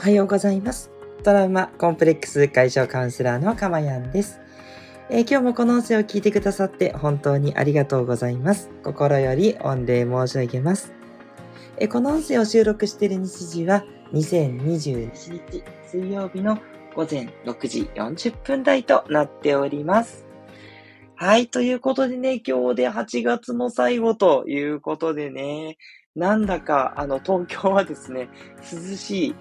おはようございます。トラウマコンプレックス解消カウンセラーのかまやんです。えー、今日もこの音声を聞いてくださって本当にありがとうございます。心より御礼申し上げます。えー、この音声を収録している日時は2021日水曜日の午前6時40分台となっております。はい。ということでね、今日で8月の最後ということでね、なんだか、あの、東京はですね、涼しい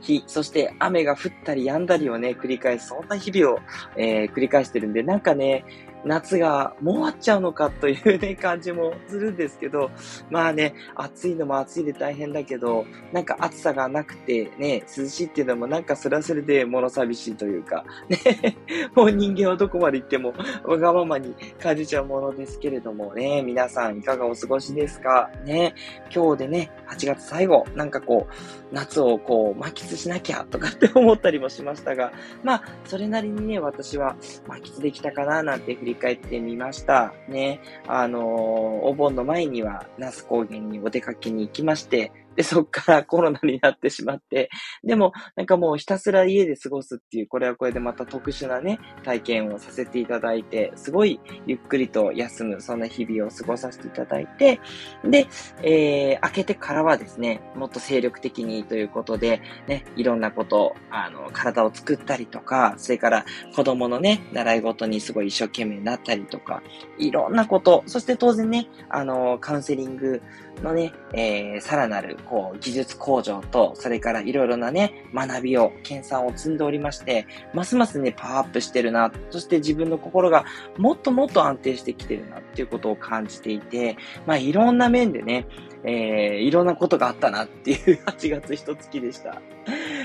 日、そして雨が降ったり止んだりをね、繰り返す、そんな日々を、えー、繰り返してるんで、なんかね、夏がもう終わっちゃうのかというね、感じもするんですけど、まあね、暑いのも暑いで大変だけど、なんか暑さがなくてね、涼しいっていうのもなんかそれはそれで物寂しいというか、ね、もう人間はどこまで行ってもわがままに感じちゃうものですけれどもね、皆さんいかがお過ごしですか？ね、今日でね、8月最後、なんかこう、夏をこう、満喫しなきゃとかって思ったりもしましたが、まあ、それなりにね、私は満喫できたかななんて振りり返ってみました。ね。あのー、お盆の前には、那須高原にお出かけに行きまして、で、そっからコロナになってしまって、でも、なんかもうひたすら家で過ごすっていう、これはこれでまた特殊なね、体験をさせていただいて、すごいゆっくりと休む、そんな日々を過ごさせていただいて、で、えー、開けてからはですね、もっと精力的にということで、ね、いろんなこと、あの、体を作ったりとか、それから子供のね、習い事にすごい一生懸命になったりとか、いろんなこと、そして当然ね、あの、カウンセリングのね、えー、さらなるこう、技術向上と、それからいろいろなね、学びを、研鑽を積んでおりまして、ますますね、パワーアップしてるな、そして自分の心がもっともっと安定してきてるなっていうことを感じていて、まあいろんな面でね、えー、いろんなことがあったなっていう8月一月でした。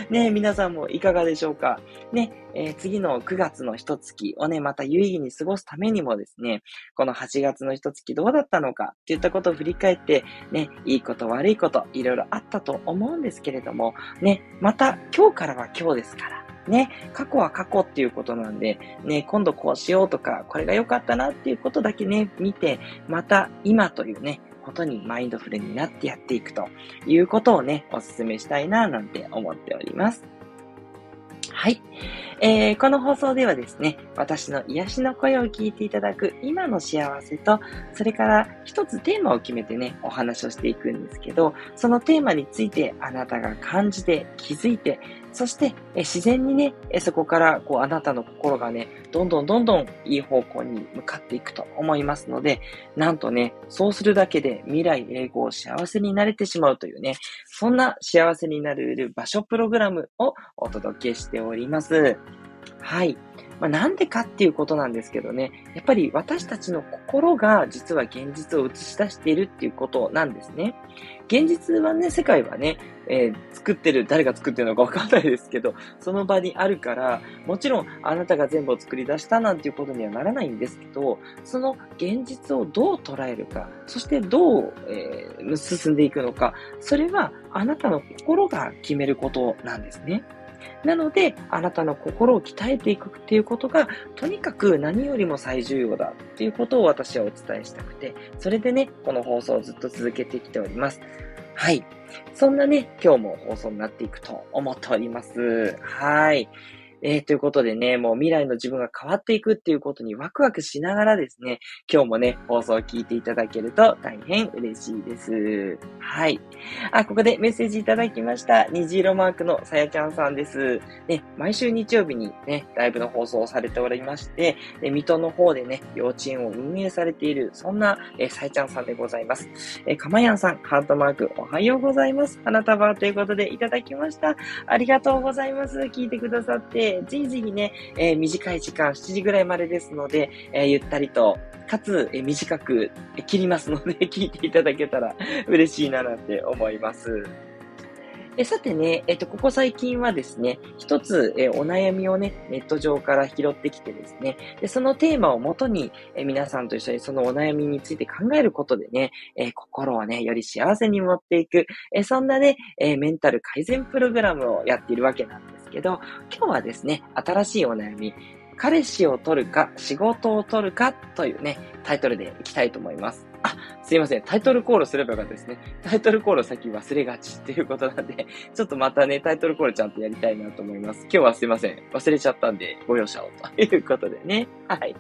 ね皆さんもいかがでしょうか？ね、えー、次の9月の一月をね、また有意義に過ごすためにもですね、この8月の一月どうだったのか？っていったことを振り返って、ね、いいこと悪いこと、いろいろあったと思うんですけれども、ね、また今日からは今日ですから、ね、過去は過去っていうことなんで、ね、今度こうしようとか、これが良かったなっていうことだけね、見て、また今というね、ことにマインドフルになってやっていくということをね、お勧めしたいななんて思っております。はい。えー、この放送ではですね、私の癒しの声を聞いていただく今の幸せと、それから一つテーマを決めてね、お話をしていくんですけど、そのテーマについてあなたが感じて気づいて、そして、え自然にね、えそこからこうあなたの心がね、どんどんどんどんいい方向に向かっていくと思いますので、なんとね、そうするだけで未来永劫幸せになれてしまうというね、そんな幸せになれる場所プログラムをお届けしております。はい。まあ、なんでかっていうことなんですけどね、やっぱり私たちの心が実は現実を映し出しているっていうことなんですね。現実はね、世界はね、えー、作ってる、誰が作ってるのかわかんないですけど、その場にあるから、もちろんあなたが全部を作り出したなんていうことにはならないんですけど、その現実をどう捉えるか、そしてどう、えー、進んでいくのか、それはあなたの心が決めることなんですね。なので、あなたの心を鍛えていくっていうことが、とにかく何よりも最重要だっていうことを私はお伝えしたくて、それでね、この放送をずっと続けてきております。はい。そんなね、今日も放送になっていくと思っております。はい。えー、ということでね、もう未来の自分が変わっていくっていうことにワクワクしながらですね、今日もね、放送を聞いていただけると大変嬉しいです。はい。あ、ここでメッセージいただきました。虹色マークのさやちゃんさんです。ね、毎週日曜日にね、ライブの放送をされておりまして、で水戸の方でね、幼稚園を運営されている、そんな、えさやちゃんさんでございます。えかまやんさん、ハートマーク、おはようございます。花束ということでいただきました。ありがとうございます。聞いてくださって、ぜひぜひね、えー、短い時間、7時ぐらいまでですので、えー、ゆったりと、かつ、えー、短く切りますので、聞いていただけたら嬉しいななんて思います。えさてね、えっと、ここ最近はですね、一つ、えお悩みをね、ネット上から拾ってきてですね、でそのテーマをもとに、え皆さんと一緒にそのお悩みについて考えることでね、え心をね、より幸せに持っていく、えそんなね、えメンタル改善プログラムをやっているわけなんですけど、今日はですね、新しいお悩み、彼氏を取るか仕事を取るかというね、タイトルでいきたいと思います。あ、すいません。タイトルコールすればよかったですね。タイトルコール先忘れがち っていうことなんで、ちょっとまたね、タイトルコールちゃんとやりたいなと思います。今日はすいません。忘れちゃったんで、ご容赦をということでね。はい。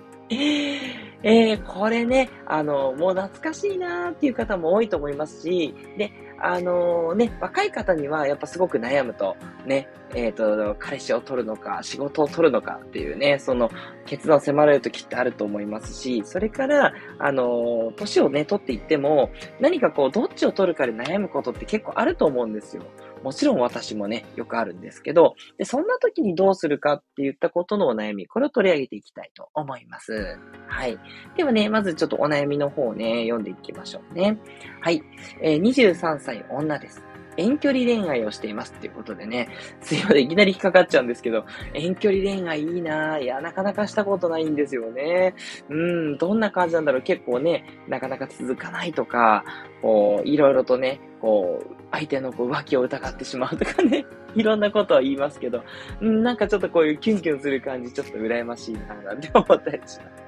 えー、これね、あの、もう懐かしいなーっていう方も多いと思いますし、で、あのー、ね、若い方にはやっぱすごく悩むと、ね、えっ、ー、と、彼氏を取るのか、仕事を取るのかっていうね、その決断を迫られる時ってあると思いますし、それから、あのー、年をね、取っていっても、何かこう、どっちを取るかで悩むことって結構あると思うんですよ。もちろん私もね、よくあるんですけど、で、そんな時にどうするかって言ったことのお悩み、これを取り上げていきたいと思います。はい。ではね、まずちょっとお悩みの方をね、読んでいきましょうね。はい。えー、23歳女です。遠距離恋愛をしていますっていうことでね、すいません、いきなり引っかかっちゃうんですけど、遠距離恋愛いいなぁ。いや、なかなかしたことないんですよね。うん、どんな感じなんだろう。結構ね、なかなか続かないとか、こう、いろいろとね、こう、相手のこう浮気を疑ってしまうとかね、いろんなことを言いますけど、うん、なんかちょっとこういうキュンキュンする感じ、ちょっと羨ましいなぁなんて思ったりします。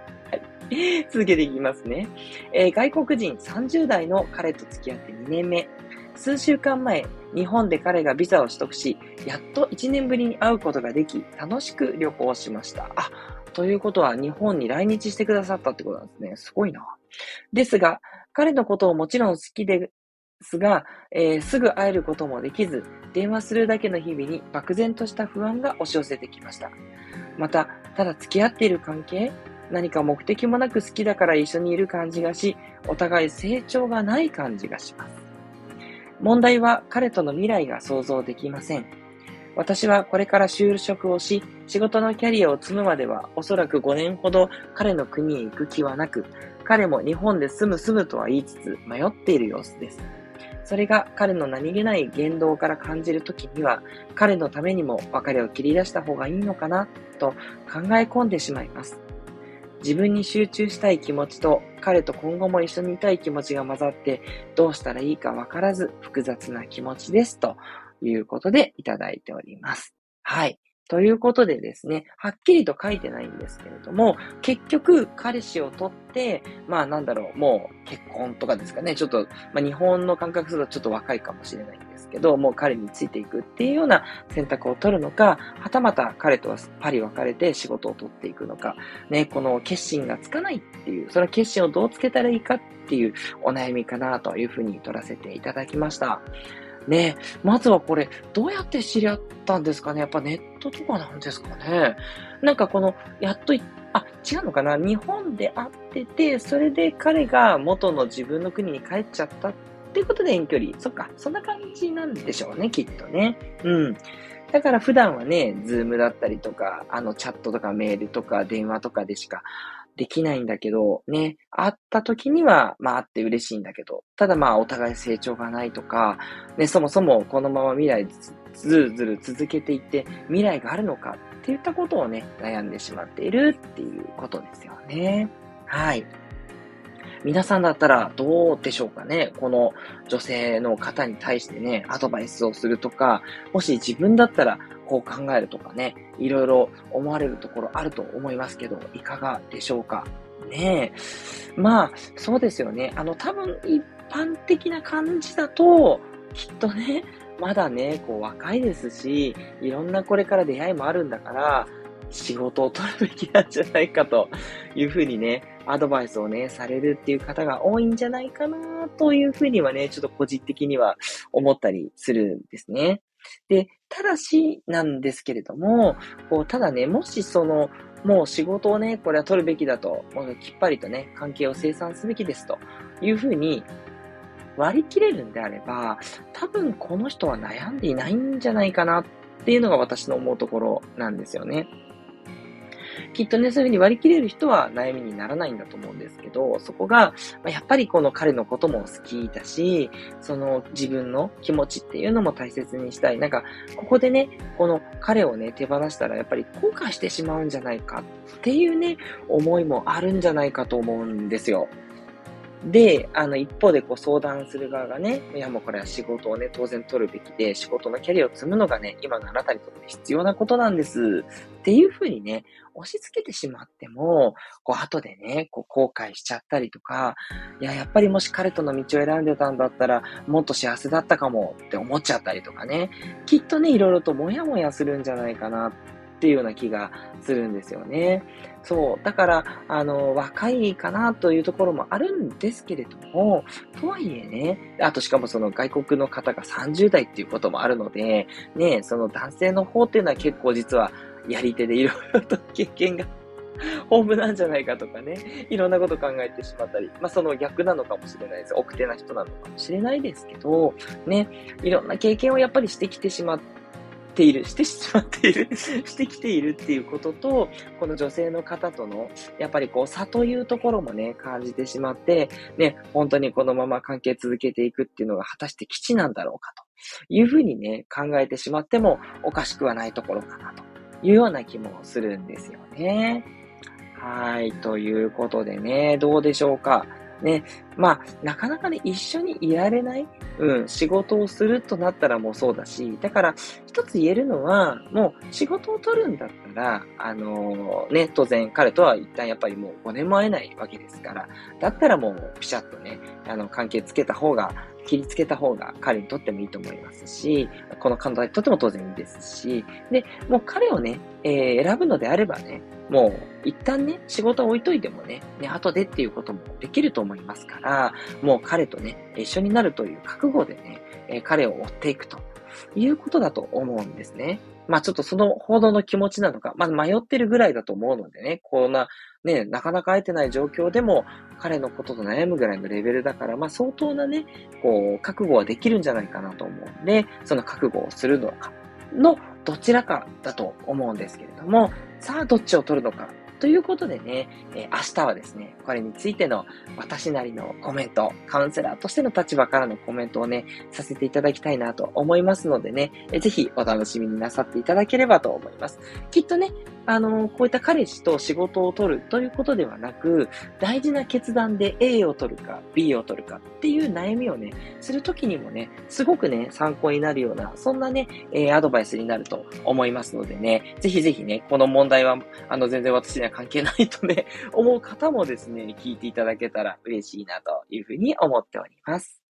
続けていきますね。えー、外国人30代の彼と付き合って2年目。数週間前、日本で彼がビザを取得し、やっと1年ぶりに会うことができ、楽しく旅行しました。あ、ということは日本に来日してくださったってことなんですね。すごいな。ですが、彼のことをもちろん好きですが、えー、すぐ会えることもできず、電話するだけの日々に漠然とした不安が押し寄せてきました。また、ただ付き合っている関係何か目的もなく好きだから一緒にいる感じがし、お互い成長がない感じがします。問題は彼との未来が想像できません。私はこれから就職をし、仕事のキャリアを積むまではおそらく5年ほど彼の国へ行く気はなく、彼も日本で住む住むとは言いつつ迷っている様子です。それが彼の何気ない言動から感じるときには、彼のためにも別れを切り出した方がいいのかなと考え込んでしまいます。自分に集中したい気持ちと彼と今後も一緒にいたい気持ちが混ざってどうしたらいいかわからず複雑な気持ちですということでいただいております。はい。ということでですね、はっきりと書いてないんですけれども、結局、彼氏を取って、まあなんだろう、もう結婚とかですかね、ちょっと、まあ日本の感覚するとちょっと若いかもしれないんですけど、もう彼についていくっていうような選択を取るのか、はたまた彼とはパリ別れて仕事を取っていくのか、ね、この決心がつかないっていう、その決心をどうつけたらいいかっていうお悩みかなというふうに取らせていただきました。ねまずはこれ、どうやって知り合ったんですかね？やっぱネットとかなんですかね？なんかこの、やっとあ、違うのかな？日本で会ってて、それで彼が元の自分の国に帰っちゃったってということで遠距離。そっか、そんな感じなんでしょうね、きっとね。うん。だから普段はね、ズームだったりとか、あのチャットとかメールとか電話とかでしかできないんだけど、ね、会った時には、まあ会って嬉しいんだけど、ただまあお互い成長がないとか、ね、そもそもこのまま未来ずるずる続けていって未来があるのかっていったことをね、悩んでしまっているっていうことですよね。はい。皆さんだったらどうでしょうかね？この女性の方に対してね、アドバイスをするとか、もし自分だったらこう考えるとかね、いろいろ思われるところあると思いますけど、いかがでしょうかね？え。まあ、そうですよね。あの、多分一般的な感じだと、きっとね、まだね、こう若いですし、いろんなこれから出会いもあるんだから、仕事を取るべきなんじゃないかというふうにね、アドバイスをね、されるっていう方が多いんじゃないかなというふうにはね、ちょっと個人的には思ったりするんですね。で、ただしなんですけれども、こう、ただね、もしその、もう仕事をね、これは取るべきだと、もうきっぱりとね、関係を清算すべきですというふうに割り切れるんであれば、多分この人は悩んでいないんじゃないかなっていうのが私の思うところなんですよね。きっとね、そういうふうに割り切れる人は悩みにならないんだと思うんですけど、そこが、まやっぱりこの彼のことも好きだし、その自分の気持ちっていうのも大切にしたい。なんか、ここでね、この彼をね、手放したらやっぱり後悔してしまうんじゃないかっていうね、思いもあるんじゃないかと思うんですよ。で、あの、一方でこう相談する側がね、いやもうこれは仕事をね、当然取るべきで、仕事のキャリアを積むのがね、今のあなたにとって必要なことなんです。っていうふうにね、押し付けてしまっても、こう後でね、こう後悔しちゃったりとか、いや、やっぱりもし彼との道を選んでたんだったら、もっと幸せだったかもって思っちゃったりとかね、きっとね、いろいろともやもやするんじゃないかなっていうような気がするんですよね。そう。だから、あの、若いかなというところもあるんですけれども、とはいえね、あとしかもその外国の方が30代っていうこともあるので、ね、その男性の方っていうのは結構実はやり手でいろいろと経験が豊富なんじゃないかとかね、いろんなこと考えてしまったり、まあその逆なのかもしれないです。奥手な人なのかもしれないですけど、ね、いろんな経験をやっぱりしてきてしまっっている、してしまっている、してきているっていうことと、この女性の方との、やっぱりこう差というところもね、感じてしまって、ね、本当にこのまま関係続けていくっていうのが果たして基地なんだろうかというふうにね、考えてしまってもおかしくはないところかなというような気もするんですよね。はい。ということでね、どうでしょうか？ね。まあ、なかなかね、一緒にいられない、うん、仕事をするとなったらもうそうだし、だから、一つ言えるのは、もう仕事を取るんだったら、あのー、ね、当然彼とは一旦やっぱりもう5年も会えないわけですから、だったらもうピシャッとね、あの、関係つけた方が、切りつけた方が彼にとってもいいと思いますし、この彼女にとっても当然いいですし、で、もう彼をね、えー、選ぶのであればね、もう一旦ね、仕事を置いといてもね、ね、後でっていうこともできると思いますから、もう彼とね、一緒になるという覚悟でね、え、彼を追っていくということだと思うんですね。まあちょっとその報道の気持ちなのか、まあ迷ってるぐらいだと思うのでね、こんな、ね、なかなか会えてない状況でも、彼のことと悩むぐらいのレベルだから、まあ相当なね、こう、覚悟はできるんじゃないかなと思うんで、その覚悟をするのか、のどちらかだと思うんですけれども、さあどっちを取るのか。ということでね、え、明日はですね、これについての私なりのコメント、カウンセラーとしての立場からのコメントをね、させていただきたいなと思いますのでね、えー、ぜひお楽しみになさっていただければと思います。きっとね、あの、こういった彼氏と仕事を取るということではなく、大事な決断で A を取るか B を取るかっていう悩みをね、するときにもね、すごくね、参考になるような、そんなね、え、アドバイスになると思いますのでね、ぜひぜひね、この問題は、あの、全然私には関係ないとね、思う方もですね、聞いていただけたら嬉しいなというふうに思っております。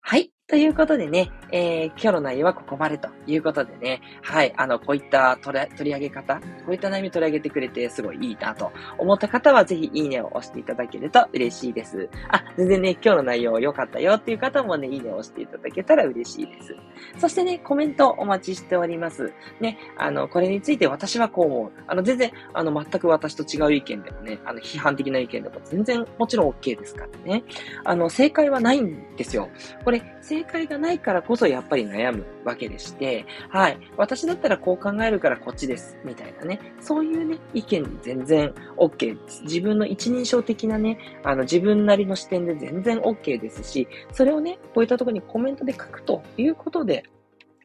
はい。ということでね、えー、今日の内容はここまでということでね、はい、あの、こういった取り上げ方、こういった悩み取り上げてくれてすごいいいなと思った方は、ぜひいいねを押していただけると嬉しいです。あ、全然ね、今日の内容良かったよっていう方もね、いいねを押していただけたら嬉しいです。そしてね、コメントお待ちしております。ね、あの、これについて私はこう思う。あの、全然、あの、全く私と違う意見でもね、あの、批判的な意見でも全然もちろん OK ですからね。あの、正解はないんですよ。これ、正正解がないからこそやっぱり悩むわけでして、はい。私だったらこう考えるからこっちです。みたいなね。そういうね、意見全然 OK です。自分の一人称的なね、あの自分なりの視点で全然 OK ですし、それをね、こういったところにコメントで書くということで、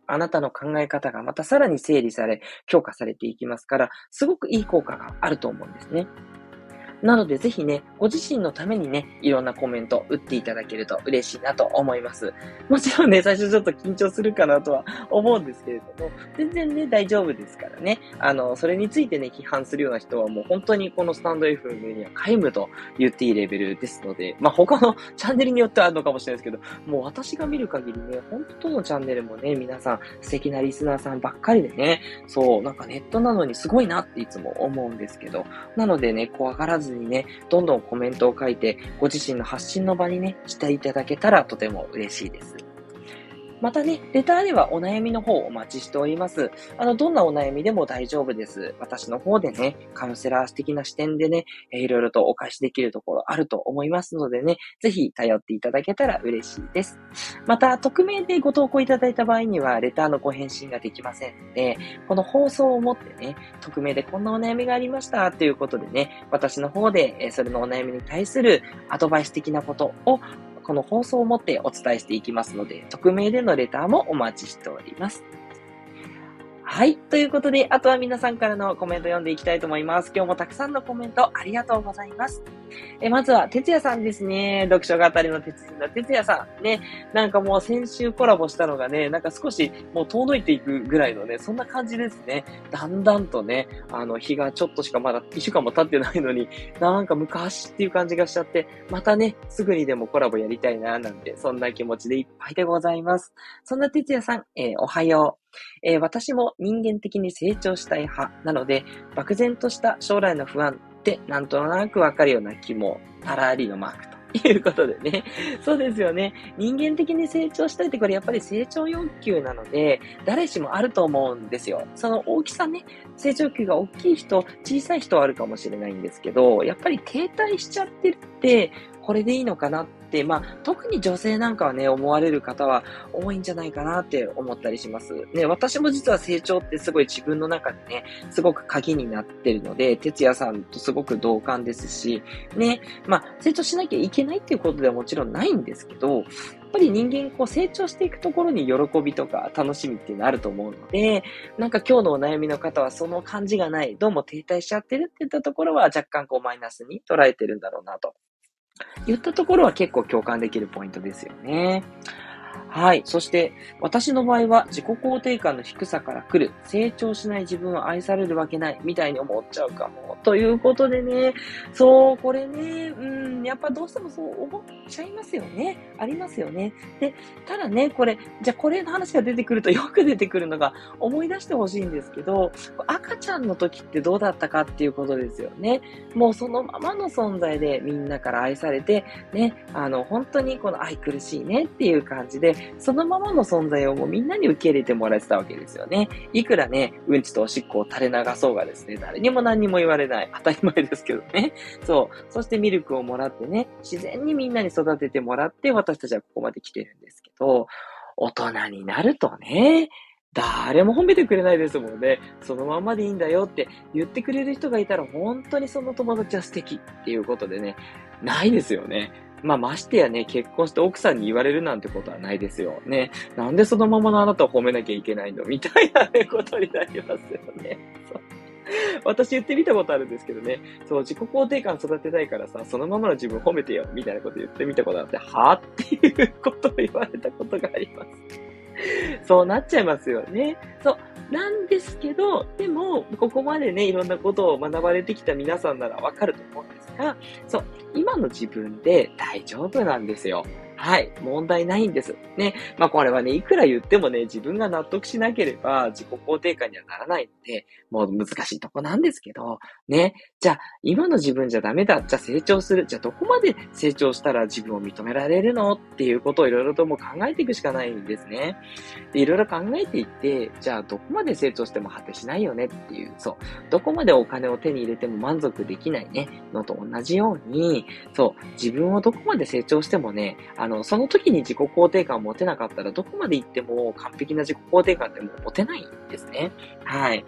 あなたの考え方がまたさらに整理され、強化されていきますから、すごくいい効果があると思うんですね。なのでぜひね、ご自身のためにね、いろんなコメント打っていただけると嬉しいなと思います。もちろんね、最初ちょっと緊張するかなとは思うんですけれども、全然ね、大丈夫ですからね。あの、それについてね、批判するような人はもう本当にこのスタンド FM には皆無と言っていいレベルですので、まあ他の チャンネルによってはあるのかもしれないですけど、もう私が見る限りね、本当のチャンネルもね、皆さん素敵なリスナーさんばっかりでね、そう、なんかネットなのにすごいなっていつも思うんですけど、なのでね、怖がらずずにね、どんどんコメントを書いて、ご自身の発信の場にね、していただけたらとても嬉しいです。またね、レターではお悩みの方をお待ちしております。あの、どんなお悩みでも大丈夫です。私の方でね、カウンセラー的な視点でね、いろいろとお貸しできるところあると思いますのでね、ぜひ頼っていただけたら嬉しいです。また、匿名でご投稿いただいた場合には、レターのご返信ができませんので、この放送をもってね、匿名でこんなお悩みがありましたということでね、私の方で、それのお悩みに対するアドバイス的なことをこの放送をもってお伝えしていきますので、匿名でのレターもお待ちしております。はい。ということで、あとは皆さんからのコメント読んでいきたいと思います。今日もたくさんのコメントありがとうございます。えまずは、哲也さんですね。読書語りの哲人の哲也さん。ね。なんかもう先週コラボしたのがね、なんか少しもう遠のいていくぐらいのね、そんな感じですね。だんだんとね、あの、日がちょっとしかまだ1週間も経ってないのに、なんか昔っていう感じがしちゃって、またね、すぐにでもコラボやりたいな、なんて、そんな気持ちでいっぱいでございます。そんな哲也さん、えー、おはよう。えー、私も人間的に成長したい派なので、漠然とした将来の不安ってなんとなくわかるような気も、パラリのマークということでね。そうですよね。人間的に成長したいってこれやっぱり成長欲求なので、誰しもあると思うんですよ。その大きさね、成長欲求が大きい人、小さい人はあるかもしれないんですけど、やっぱり停滞しちゃってるって、これでいいのかなっ、まあ、特に女性なんかはね、思われる方は多いんじゃないかなって思ったりします。ね、私も実は成長ってすごい自分の中でね、すごく鍵になってるので、哲也さんとすごく同感ですし、ね、まあ、成長しなきゃいけないっていうことではもちろんないんですけど、やっぱり人間こう成長していくところに喜びとか楽しみっていうのあると思うので、なんか今日のお悩みの方はその感じがない、どうも停滞しちゃってるって言ったところは若干こうマイナスに捉えてるんだろうなと言ったところは結構共感できるポイントですよね。はい。そして、私の場合は自己肯定感の低さから来る、成長しない自分は愛されるわけない、みたいに思っちゃうかも。ということでね、そう、これね、うん、やっぱどうしてもそう思っちゃいますよね。ありますよね。で、ただね、これ、じゃあこれの話が出てくると よく出てくるのが、思い出してほしいんですけど、赤ちゃんの時ってどうだったかっていうことですよね。もうそのままの存在でみんなから愛されて、ね、あの、本当にこの愛苦しいねっていう感じで、そのままの存在をもうみんなに受け入れてもらえてたわけですよね。いくらね、うんちとおしっこを垂れ流そうがですね、誰にも何にも言われない。当たり前ですけどね。そう。そしてミルクをもらってね、自然にみんなに育ててもらって、私たちはここまで来てるんですけど、大人になるとね、誰も褒めてくれないですもんね。そのままでいいんだよって言ってくれる人がいたら本当にその友達は素敵っていうことでね、ないですよね。まあ、ましてやね、結婚して奥さんに言われるなんてことはないですよ。ね。なんでそのままのあなたを褒めなきゃいけないの？みたいな、ことになりますよね。私言ってみたことあるんですけどね、そう、自己肯定感育てたいからさ、そのままの自分褒めてよ、みたいなこと言ってみたことあって、はっていうことを言われたことがあります。そうなっちゃいますよね。そう。なんですけど、でも、ここまでね、いろんなことを学ばれてきた皆さんならわかると思うんですら、そう、今の自分で大丈夫なんですよ。はい。問題ないんです。ね。まあこれはね、いくら言ってもね、自分が納得しなければ自己肯定感にはならないので、もう難しいとこなんですけど、ね。じゃあ、今の自分じゃダメだ。じゃあ成長する。じゃあどこまで成長したら自分を認められるのっていうことをいろいろとも考えていくしかないんですね。で、いろいろ考えていって、じゃあどこまで成長しても果てしないよねっていう、そう。どこまでお金を手に入れても満足できないね、のと同じように、そう。自分をどこまで成長してもね、あの、その時に自己肯定感を持てなかったら、どこまで行っても完璧な自己肯定感ってもう持てないんですね。はい。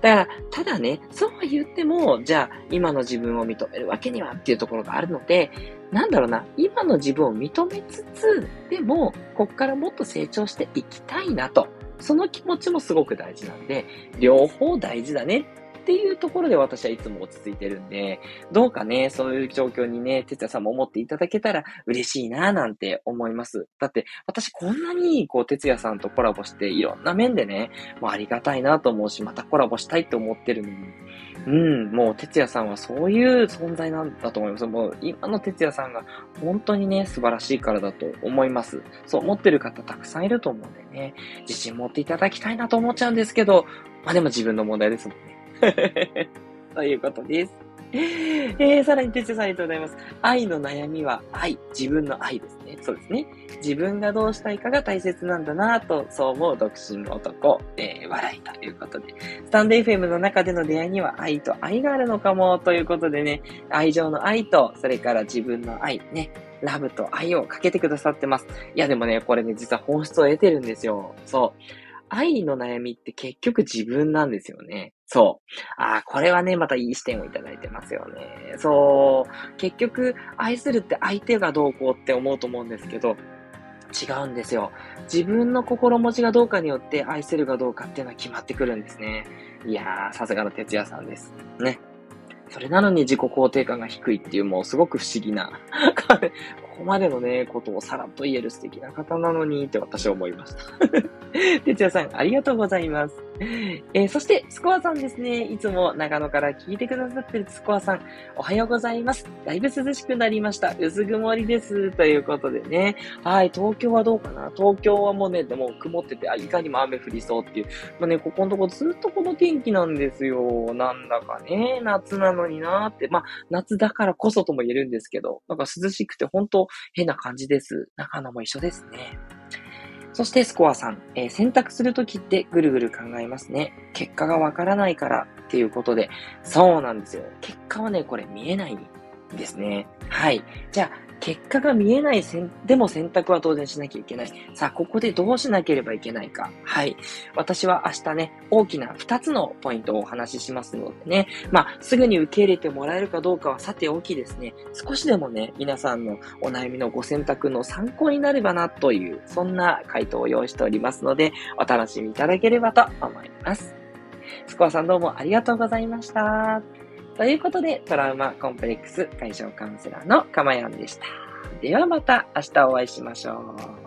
だから、ただね、そうは言っても、じゃあ、今の自分を認めるわけにはっていうところがあるので、なんだろうな、今の自分を認めつつ、でも、こっからもっと成長していきたいなと。その気持ちもすごく大事なんで、両方大事だねっていうところで私はいつも落ち着いてるんで、どうかね、そういう状況にね、哲也さんも思っていただけたら嬉しいななんて思います。だって、私こんなに、こう、哲也さんとコラボして、いろんな面でね、もうありがたいなと思うし、またコラボしたいと思ってるのに、うん、もう哲也さんはそういう存在なんだと思います。もう今の哲也さんが本当にね、素晴らしいからだと思います。そう思ってる方たくさんいると思うんでね、自信持っていただきたいなと思っちゃうんですけど、まあでも自分の問題ですもんね。ということです。えー、さらに、てつさんありがとうございます。愛の悩みは愛。自分の愛ですね。そうですね。自分がどうしたいかが大切なんだなと、そう思う独身の男、えー、笑いということで。スタンド FM の中での出会いには愛と愛があるのかもということでね、愛情の愛と、それから自分の愛、ね、ラブと愛をかけてくださってます。いや、でもね、これね、実は本質を得てるんですよ。そう。愛の悩みって結局自分なんですよね。そう。ああ、これはね、またいい視点をいただいてますよね。そう。結局、愛するって相手がどうこうって思うと思うんですけど、違うんですよ。自分の心持ちがどうかによって愛せるかどうかっていうのは決まってくるんですね。いやー、さすがの哲也さんです。ね。それなのに自己肯定感が低いっていうもうすごく不思議な ここまでのね、ことをさらっと言える素敵な方なのにって私は思いました。哲也さん、ありがとうございます。えー、そして、スコアさんですね。いつも長野から聞いてくださってるスコアさん、おはようございます。だいぶ涼しくなりました。薄曇りです。ということでね。はい、東京はどうかな？東京はもうね、でも曇ってて、あ、いかにも雨降りそうっていう。まあね、ここのとこずっとこの天気なんですよ。なんだかね、夏なのになーって。まあ、夏だからこそとも言えるんですけど、なんか涼しくて本当変な感じです。中野も一緒ですね。そしてスコアさん、えー、選択するときってぐるぐる考えますね。結果がわからないからっていうことで、そうなんですよ。結果はね、これ見えないんですね。はい。じゃあ、結果が見えないせん、でも選択は当然しなきゃいけない。さあ、ここでどうしなければいけないか。はい。私は明日ね、大きな2つのポイントをお話ししますのでね。まあ、すぐに受け入れてもらえるかどうかはさておきですね。少しでもね、皆さんのお悩みのご選択の参考になればなという、そんな回答を用意しておりますので、お楽しみいただければと思います。スコアさんどうもありがとうございました。ということで、トラウマコンプレックス解消カウンセラーのかまやんでした。ではまた明日お会いしましょう。